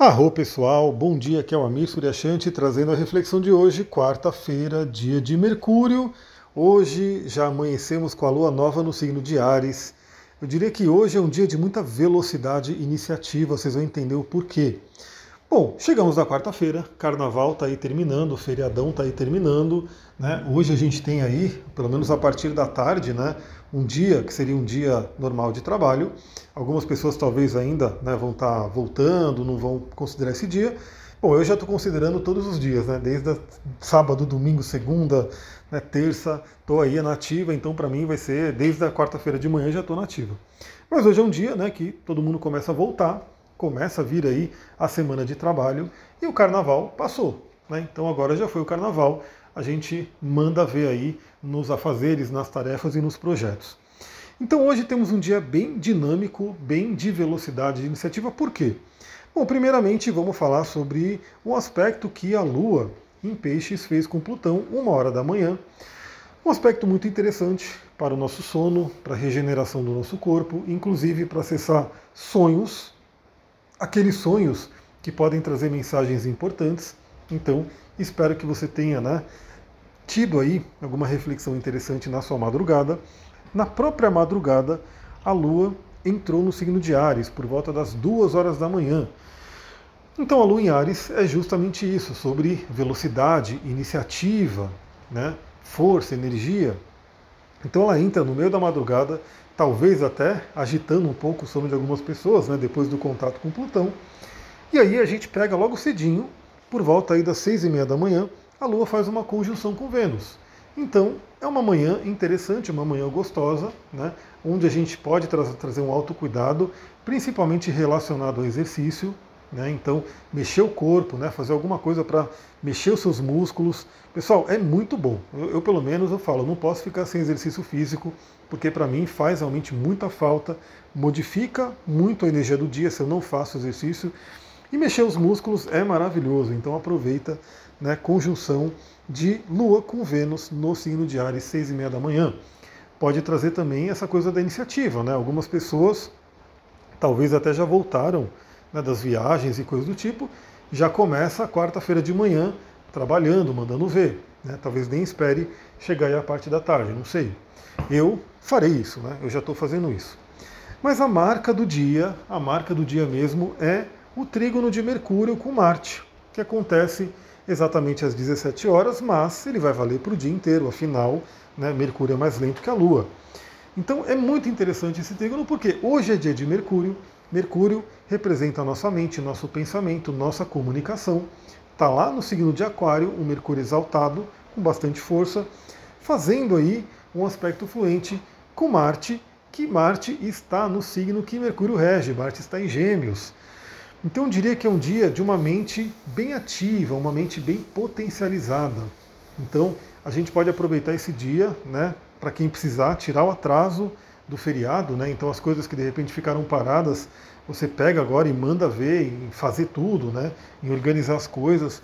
Arro pessoal, bom dia, aqui é o Amir Suryashanti trazendo a reflexão de hoje, quarta-feira, dia de Mercúrio. Hoje já amanhecemos com a lua nova no signo de Ares. Eu diria que hoje é um dia de muita velocidade e iniciativa, vocês vão entender o porquê. Bom, chegamos na quarta-feira, carnaval está aí terminando, o feriadão está aí terminando. Né? Hoje a gente tem aí, pelo menos a partir da tarde, né, um dia que seria um dia normal de trabalho. Algumas pessoas talvez ainda né, vão estar tá voltando, não vão considerar esse dia. Bom, eu já estou considerando todos os dias, né? Desde sábado, domingo, segunda, né, terça, estou aí nativa, então para mim vai ser desde a quarta-feira de manhã já estou nativa. Mas hoje é um dia né, que todo mundo começa a voltar, começa a vir aí a semana de trabalho e o carnaval passou. Né? Então agora já foi o carnaval, a gente manda ver aí nos afazeres, nas tarefas e nos projetos. Então hoje temos um dia bem dinâmico, bem de velocidade de iniciativa. Por quê? Bom, primeiramente vamos falar sobre o aspecto que a Lua em Peixes fez com Plutão, uma hora da manhã. Um aspecto muito interessante para o nosso sono, para a regeneração do nosso corpo, inclusive para acessar sonhos, aqueles sonhos que podem trazer mensagens importantes. Então, espero que você tenha né, tido aí alguma reflexão interessante na sua madrugada. Na própria madrugada, a Lua entrou no signo de Ares por volta das duas horas da manhã. Então a Lua em Ares é justamente isso, sobre velocidade, iniciativa, né, força, energia. Então ela entra no meio da madrugada, talvez até agitando um pouco o sono de algumas pessoas, né, depois do contato com Plutão. E aí a gente pega logo cedinho, por volta aí das seis e meia da manhã, a Lua faz uma conjunção com Vênus. Então, é uma manhã interessante, uma manhã gostosa, né, onde a gente pode tra trazer um autocuidado, principalmente relacionado ao exercício. Né, então, mexer o corpo, né, fazer alguma coisa para mexer os seus músculos. Pessoal, é muito bom. Eu, eu, pelo menos, eu falo, não posso ficar sem exercício físico, porque para mim faz realmente muita falta, modifica muito a energia do dia se eu não faço exercício. E mexer os músculos é maravilhoso, então aproveita né, conjunção de Lua com Vênus no signo de Ares, seis e meia da manhã. Pode trazer também essa coisa da iniciativa, né? Algumas pessoas talvez até já voltaram né, das viagens e coisas do tipo, já começa a quarta-feira de manhã trabalhando, mandando ver. Né? Talvez nem espere chegar aí a parte da tarde, não sei. Eu farei isso, né? Eu já estou fazendo isso. Mas a marca do dia, a marca do dia mesmo é o trígono de Mercúrio com Marte, que acontece exatamente às 17 horas, mas ele vai valer para o dia inteiro, afinal, né, Mercúrio é mais lento que a Lua. Então é muito interessante esse trígono, porque hoje é dia de Mercúrio, Mercúrio representa a nossa mente, nosso pensamento, nossa comunicação. Está lá no signo de Aquário, um Mercúrio exaltado, com bastante força, fazendo aí um aspecto fluente com Marte, que Marte está no signo que Mercúrio rege, Marte está em Gêmeos. Então eu diria que é um dia de uma mente bem ativa, uma mente bem potencializada. Então a gente pode aproveitar esse dia, né, para quem precisar tirar o atraso do feriado, né? Então as coisas que de repente ficaram paradas, você pega agora e manda ver, em fazer tudo, né? Em organizar as coisas.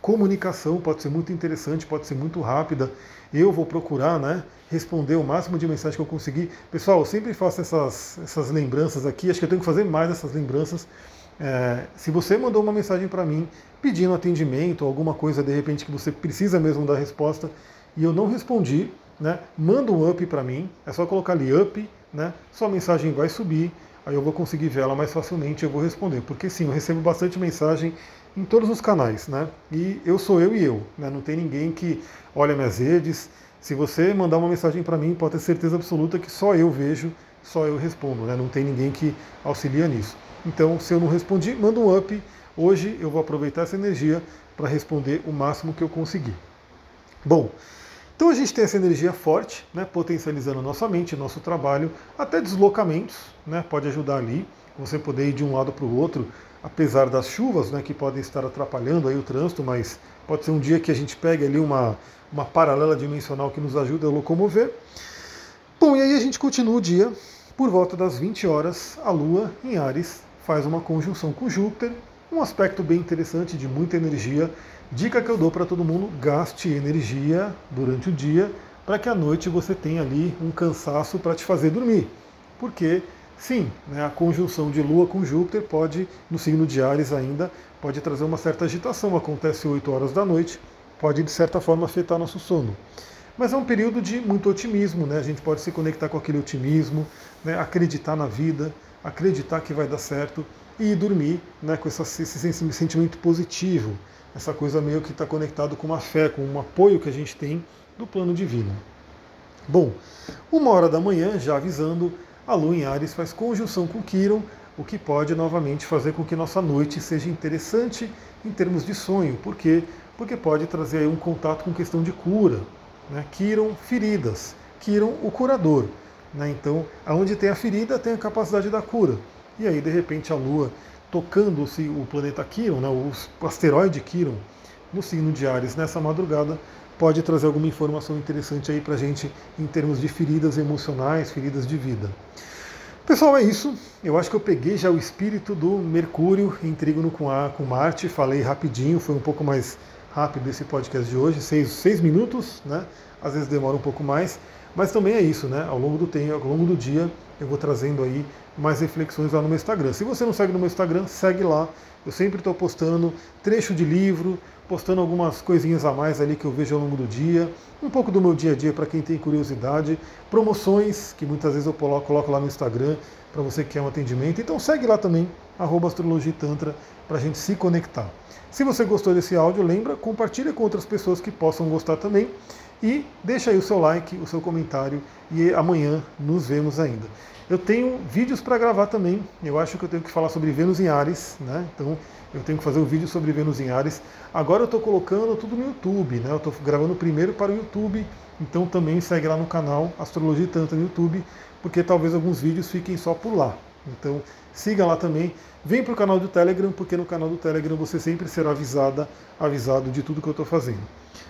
Comunicação pode ser muito interessante, pode ser muito rápida. Eu vou procurar, né? Responder o máximo de mensagem que eu conseguir. Pessoal, eu sempre faço essas, essas lembranças aqui. Acho que eu tenho que fazer mais essas lembranças é, se você mandou uma mensagem para mim pedindo atendimento, alguma coisa de repente que você precisa mesmo dar resposta e eu não respondi, né, manda um up para mim, é só colocar ali up, né, sua mensagem vai subir, aí eu vou conseguir ver ela mais facilmente eu vou responder. Porque sim, eu recebo bastante mensagem em todos os canais, né? E eu sou eu e eu, né? Não tem ninguém que olha minhas redes. Se você mandar uma mensagem para mim, pode ter certeza absoluta que só eu vejo, só eu respondo, né? Não tem ninguém que auxilia nisso. Então, se eu não respondi, manda um up. Hoje eu vou aproveitar essa energia para responder o máximo que eu conseguir. Bom, então a gente tem essa energia forte, né, potencializando nossa mente, nosso trabalho, até deslocamentos, né, pode ajudar ali, você poder ir de um lado para o outro, apesar das chuvas, né, que podem estar atrapalhando aí o trânsito, mas pode ser um dia que a gente pegue ali uma, uma paralela dimensional que nos ajuda a locomover. Bom, e aí a gente continua o dia, por volta das 20 horas, a Lua em Ares faz uma conjunção com Júpiter, um aspecto bem interessante de muita energia. Dica que eu dou para todo mundo: gaste energia durante o dia para que à noite você tenha ali um cansaço para te fazer dormir. Porque sim, né, a conjunção de Lua com Júpiter pode, no signo de Ares ainda, pode trazer uma certa agitação. Acontece 8 horas da noite, pode de certa forma afetar nosso sono. Mas é um período de muito otimismo, né? A gente pode se conectar com aquele otimismo, né? acreditar na vida, acreditar que vai dar certo e dormir né? com esse sentimento positivo, essa coisa meio que está conectado com uma fé, com um apoio que a gente tem do plano divino. Bom, uma hora da manhã, já avisando, a Lua em Ares faz conjunção com Quiron, o que pode novamente fazer com que nossa noite seja interessante em termos de sonho. Por quê? Porque pode trazer um contato com questão de cura. Né? Quiron, feridas. Quiron, o curador. Né? Então, aonde tem a ferida, tem a capacidade da cura. E aí, de repente, a Lua tocando-se o planeta Quiron, né? o asteroide Quiron, no signo de Ares nessa madrugada, pode trazer alguma informação interessante aí para a gente em termos de feridas emocionais, feridas de vida. Pessoal, é isso. Eu acho que eu peguei já o espírito do Mercúrio em trígono com, a, com Marte, falei rapidinho, foi um pouco mais rápido esse podcast de hoje, seis, seis minutos, né? Às vezes demora um pouco mais, mas também é isso, né? Ao longo do tempo, ao longo do dia, eu vou trazendo aí mais reflexões lá no meu Instagram. Se você não segue no meu Instagram, segue lá. Eu sempre estou postando trecho de livro, postando algumas coisinhas a mais ali que eu vejo ao longo do dia, um pouco do meu dia a dia para quem tem curiosidade, promoções que muitas vezes eu coloco lá no Instagram para você que quer um atendimento. Então segue lá também, arroba Tantra, para a gente se conectar. Se você gostou desse áudio, lembra, compartilha com outras pessoas que possam gostar também. E deixa aí o seu like, o seu comentário e amanhã nos vemos ainda. Eu tenho vídeos para gravar também. Eu acho que eu tenho que falar sobre Vênus em Ares, né? Então eu tenho que fazer um vídeo sobre Vênus em Ares. Agora eu estou colocando tudo no YouTube, né? Eu estou gravando primeiro para o YouTube, então também segue lá no canal Astrologia Tantra no YouTube, porque talvez alguns vídeos fiquem só por lá. Então siga lá também. Vem para o canal do Telegram, porque no canal do Telegram você sempre será avisada, avisado de tudo que eu estou fazendo.